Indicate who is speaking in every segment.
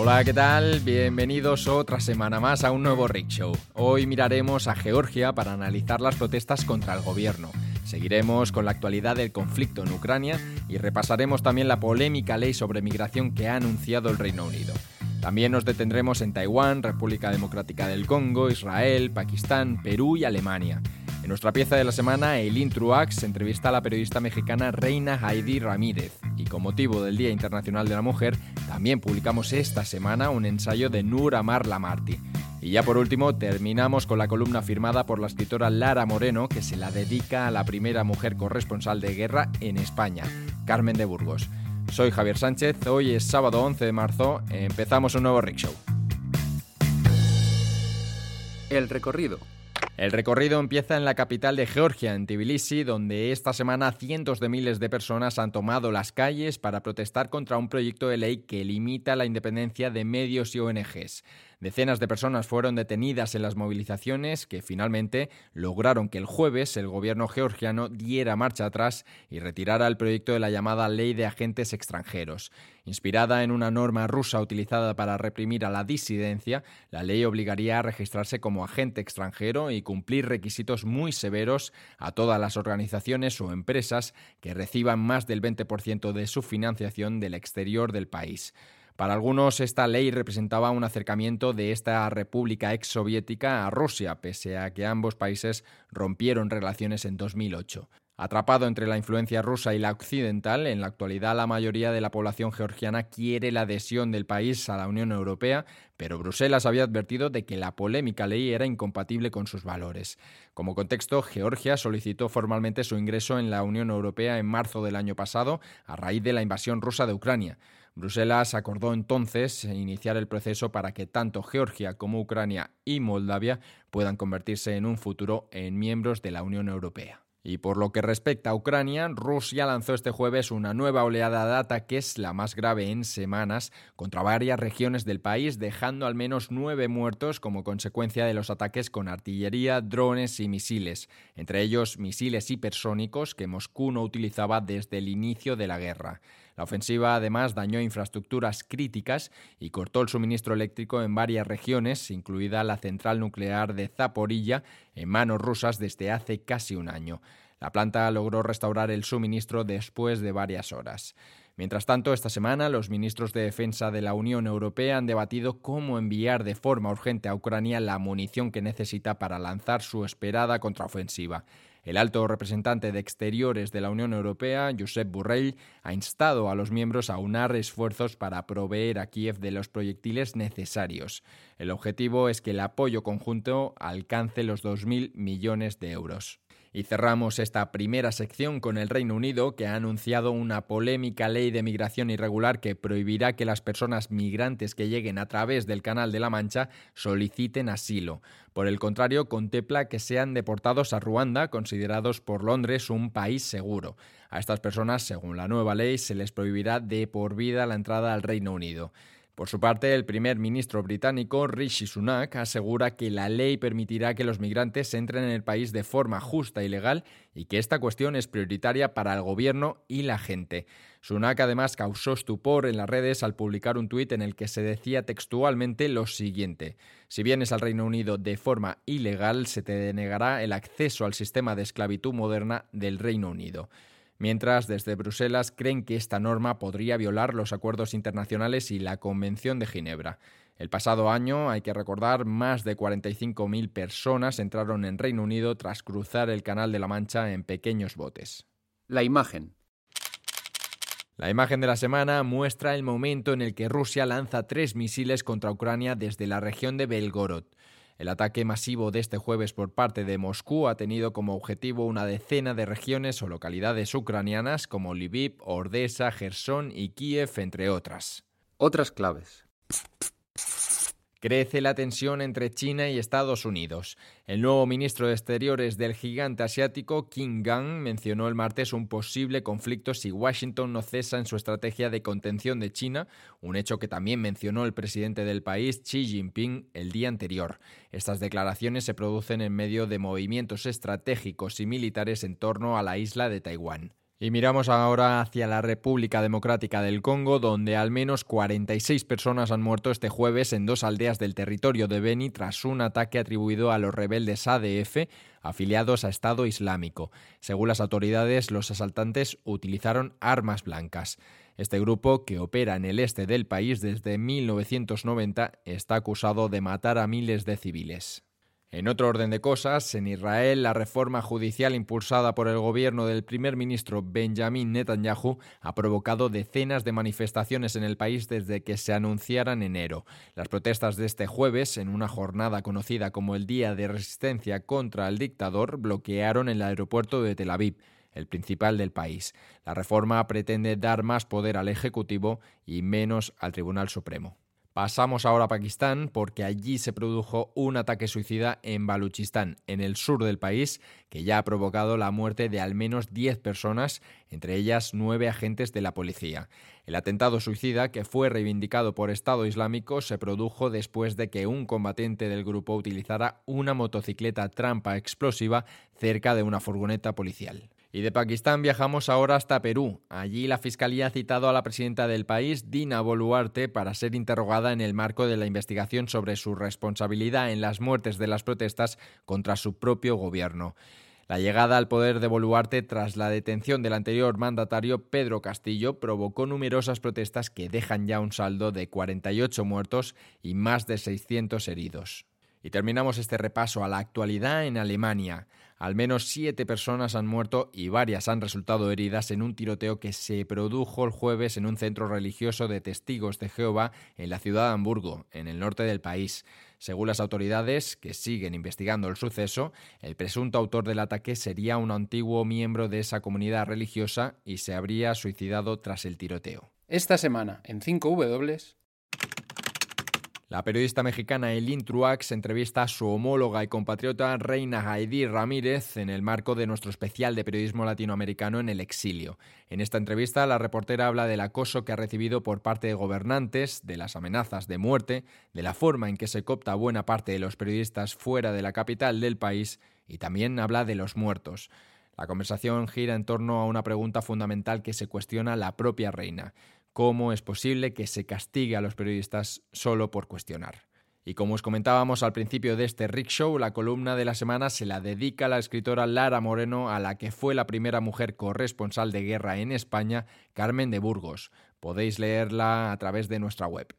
Speaker 1: Hola, ¿qué tal? Bienvenidos otra semana más a un nuevo Rick Show. Hoy miraremos a Georgia para analizar las protestas contra el gobierno. Seguiremos con la actualidad del conflicto en Ucrania y repasaremos también la polémica ley sobre migración que ha anunciado el Reino Unido. También nos detendremos en Taiwán, República Democrática del Congo, Israel, Pakistán, Perú y Alemania. Nuestra pieza de la semana, el Intruax entrevista a la periodista mexicana Reina Heidi Ramírez. Y con motivo del Día Internacional de la Mujer, también publicamos esta semana un ensayo de Nur Amar Lamarti. Y ya por último, terminamos con la columna firmada por la escritora Lara Moreno, que se la dedica a la primera mujer corresponsal de guerra en España, Carmen de Burgos. Soy Javier Sánchez, hoy es sábado 11 de marzo, empezamos un nuevo Rick Show.
Speaker 2: El recorrido.
Speaker 1: El recorrido empieza en la capital de Georgia, en Tbilisi, donde esta semana cientos de miles de personas han tomado las calles para protestar contra un proyecto de ley que limita la independencia de medios y ONGs. Decenas de personas fueron detenidas en las movilizaciones que finalmente lograron que el jueves el gobierno georgiano diera marcha atrás y retirara el proyecto de la llamada Ley de Agentes Extranjeros. Inspirada en una norma rusa utilizada para reprimir a la disidencia, la ley obligaría a registrarse como agente extranjero y cumplir requisitos muy severos a todas las organizaciones o empresas que reciban más del 20% de su financiación del exterior del país. Para algunos, esta ley representaba un acercamiento de esta república exsoviética a Rusia, pese a que ambos países rompieron relaciones en 2008. Atrapado entre la influencia rusa y la occidental, en la actualidad la mayoría de la población georgiana quiere la adhesión del país a la Unión Europea, pero Bruselas había advertido de que la polémica ley era incompatible con sus valores. Como contexto, Georgia solicitó formalmente su ingreso en la Unión Europea en marzo del año pasado, a raíz de la invasión rusa de Ucrania. Bruselas acordó entonces iniciar el proceso para que tanto Georgia como Ucrania y Moldavia puedan convertirse en un futuro en miembros de la Unión Europea. Y por lo que respecta a Ucrania, Rusia lanzó este jueves una nueva oleada de ataques, la más grave en semanas, contra varias regiones del país, dejando al menos nueve muertos como consecuencia de los ataques con artillería, drones y misiles, entre ellos misiles hipersónicos que Moscú no utilizaba desde el inicio de la guerra. La ofensiva además dañó infraestructuras críticas y cortó el suministro eléctrico en varias regiones, incluida la central nuclear de Zaporilla, en manos rusas desde hace casi un año. La planta logró restaurar el suministro después de varias horas. Mientras tanto, esta semana los ministros de Defensa de la Unión Europea han debatido cómo enviar de forma urgente a Ucrania la munición que necesita para lanzar su esperada contraofensiva. El alto representante de Exteriores de la Unión Europea, Josep Borrell, ha instado a los miembros a unar esfuerzos para proveer a Kiev de los proyectiles necesarios. El objetivo es que el apoyo conjunto alcance los 2.000 millones de euros. Y cerramos esta primera sección con el Reino Unido, que ha anunciado una polémica ley de migración irregular que prohibirá que las personas migrantes que lleguen a través del Canal de la Mancha soliciten asilo. Por el contrario, contempla que sean deportados a Ruanda, considerados por Londres un país seguro. A estas personas, según la nueva ley, se les prohibirá de por vida la entrada al Reino Unido. Por su parte, el primer ministro británico Rishi Sunak asegura que la ley permitirá que los migrantes entren en el país de forma justa y legal y que esta cuestión es prioritaria para el gobierno y la gente. Sunak además causó estupor en las redes al publicar un tuit en el que se decía textualmente lo siguiente: Si vienes al Reino Unido de forma ilegal, se te denegará el acceso al sistema de esclavitud moderna del Reino Unido mientras desde Bruselas creen que esta norma podría violar los acuerdos internacionales y la Convención de Ginebra. El pasado año, hay que recordar, más de 45.000 personas entraron en Reino Unido tras cruzar el Canal de la Mancha en pequeños botes.
Speaker 2: La imagen.
Speaker 1: La imagen de la semana muestra el momento en el que Rusia lanza tres misiles contra Ucrania desde la región de Belgorod. El ataque masivo de este jueves por parte de Moscú ha tenido como objetivo una decena de regiones o localidades ucranianas como Lviv, Ordesa, Gerson y Kiev, entre otras.
Speaker 2: Otras claves.
Speaker 1: Crece la tensión entre China y Estados Unidos. El nuevo ministro de Exteriores del gigante asiático, Kim Gang, mencionó el martes un posible conflicto si Washington no cesa en su estrategia de contención de China, un hecho que también mencionó el presidente del país, Xi Jinping, el día anterior. Estas declaraciones se producen en medio de movimientos estratégicos y militares en torno a la isla de Taiwán. Y miramos ahora hacia la República Democrática del Congo, donde al menos 46 personas han muerto este jueves en dos aldeas del territorio de Beni tras un ataque atribuido a los rebeldes ADF afiliados a Estado Islámico. Según las autoridades, los asaltantes utilizaron armas blancas. Este grupo, que opera en el este del país desde 1990, está acusado de matar a miles de civiles. En otro orden de cosas, en Israel, la reforma judicial impulsada por el gobierno del primer ministro Benjamin Netanyahu ha provocado decenas de manifestaciones en el país desde que se anunciara en enero. Las protestas de este jueves, en una jornada conocida como el Día de Resistencia contra el Dictador, bloquearon el aeropuerto de Tel Aviv el principal del país. La reforma pretende dar más poder al Ejecutivo y menos al Tribunal Supremo. Pasamos ahora a Pakistán porque allí se produjo un ataque suicida en Baluchistán, en el sur del país, que ya ha provocado la muerte de al menos 10 personas, entre ellas nueve agentes de la policía. El atentado suicida, que fue reivindicado por Estado Islámico, se produjo después de que un combatiente del grupo utilizara una motocicleta trampa explosiva cerca de una furgoneta policial. Y de Pakistán viajamos ahora hasta Perú. Allí la Fiscalía ha citado a la presidenta del país, Dina Boluarte, para ser interrogada en el marco de la investigación sobre su responsabilidad en las muertes de las protestas contra su propio gobierno. La llegada al poder de Boluarte tras la detención del anterior mandatario Pedro Castillo provocó numerosas protestas que dejan ya un saldo de 48 muertos y más de 600 heridos. Y terminamos este repaso a la actualidad en Alemania. Al menos siete personas han muerto y varias han resultado heridas en un tiroteo que se produjo el jueves en un centro religioso de testigos de Jehová en la ciudad de Hamburgo, en el norte del país. Según las autoridades, que siguen investigando el suceso, el presunto autor del ataque sería un antiguo miembro de esa comunidad religiosa y se habría suicidado tras el tiroteo.
Speaker 2: Esta semana, en 5W,
Speaker 1: la periodista mexicana Elin Truax entrevista a su homóloga y compatriota Reina Heidi Ramírez en el marco de nuestro especial de periodismo latinoamericano en el exilio. En esta entrevista, la reportera habla del acoso que ha recibido por parte de gobernantes, de las amenazas de muerte, de la forma en que se copta buena parte de los periodistas fuera de la capital del país y también habla de los muertos. La conversación gira en torno a una pregunta fundamental que se cuestiona la propia reina cómo es posible que se castigue a los periodistas solo por cuestionar. Y como os comentábamos al principio de este Rick Show, la columna de la semana se la dedica la escritora Lara Moreno, a la que fue la primera mujer corresponsal de guerra en España, Carmen de Burgos. Podéis leerla a través de nuestra web.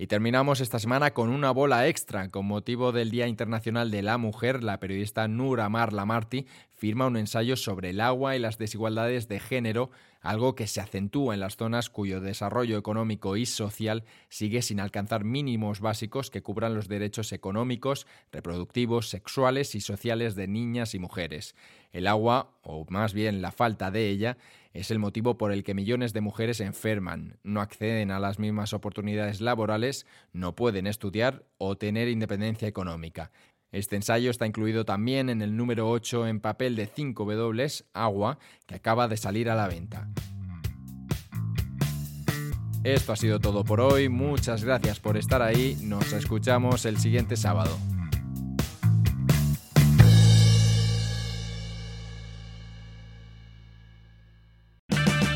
Speaker 1: Y terminamos esta semana con una bola extra. Con motivo del Día Internacional de la Mujer, la periodista Nura Mar Lamarti firma un ensayo sobre el agua y las desigualdades de género, algo que se acentúa en las zonas cuyo desarrollo económico y social sigue sin alcanzar mínimos básicos que cubran los derechos económicos, reproductivos, sexuales y sociales de niñas y mujeres. El agua, o más bien la falta de ella, es el motivo por el que millones de mujeres enferman, no acceden a las mismas oportunidades laborales, no pueden estudiar o tener independencia económica. Este ensayo está incluido también en el número 8 en papel de 5W, Agua, que acaba de salir a la venta. Esto ha sido todo por hoy, muchas gracias por estar ahí, nos escuchamos el siguiente sábado.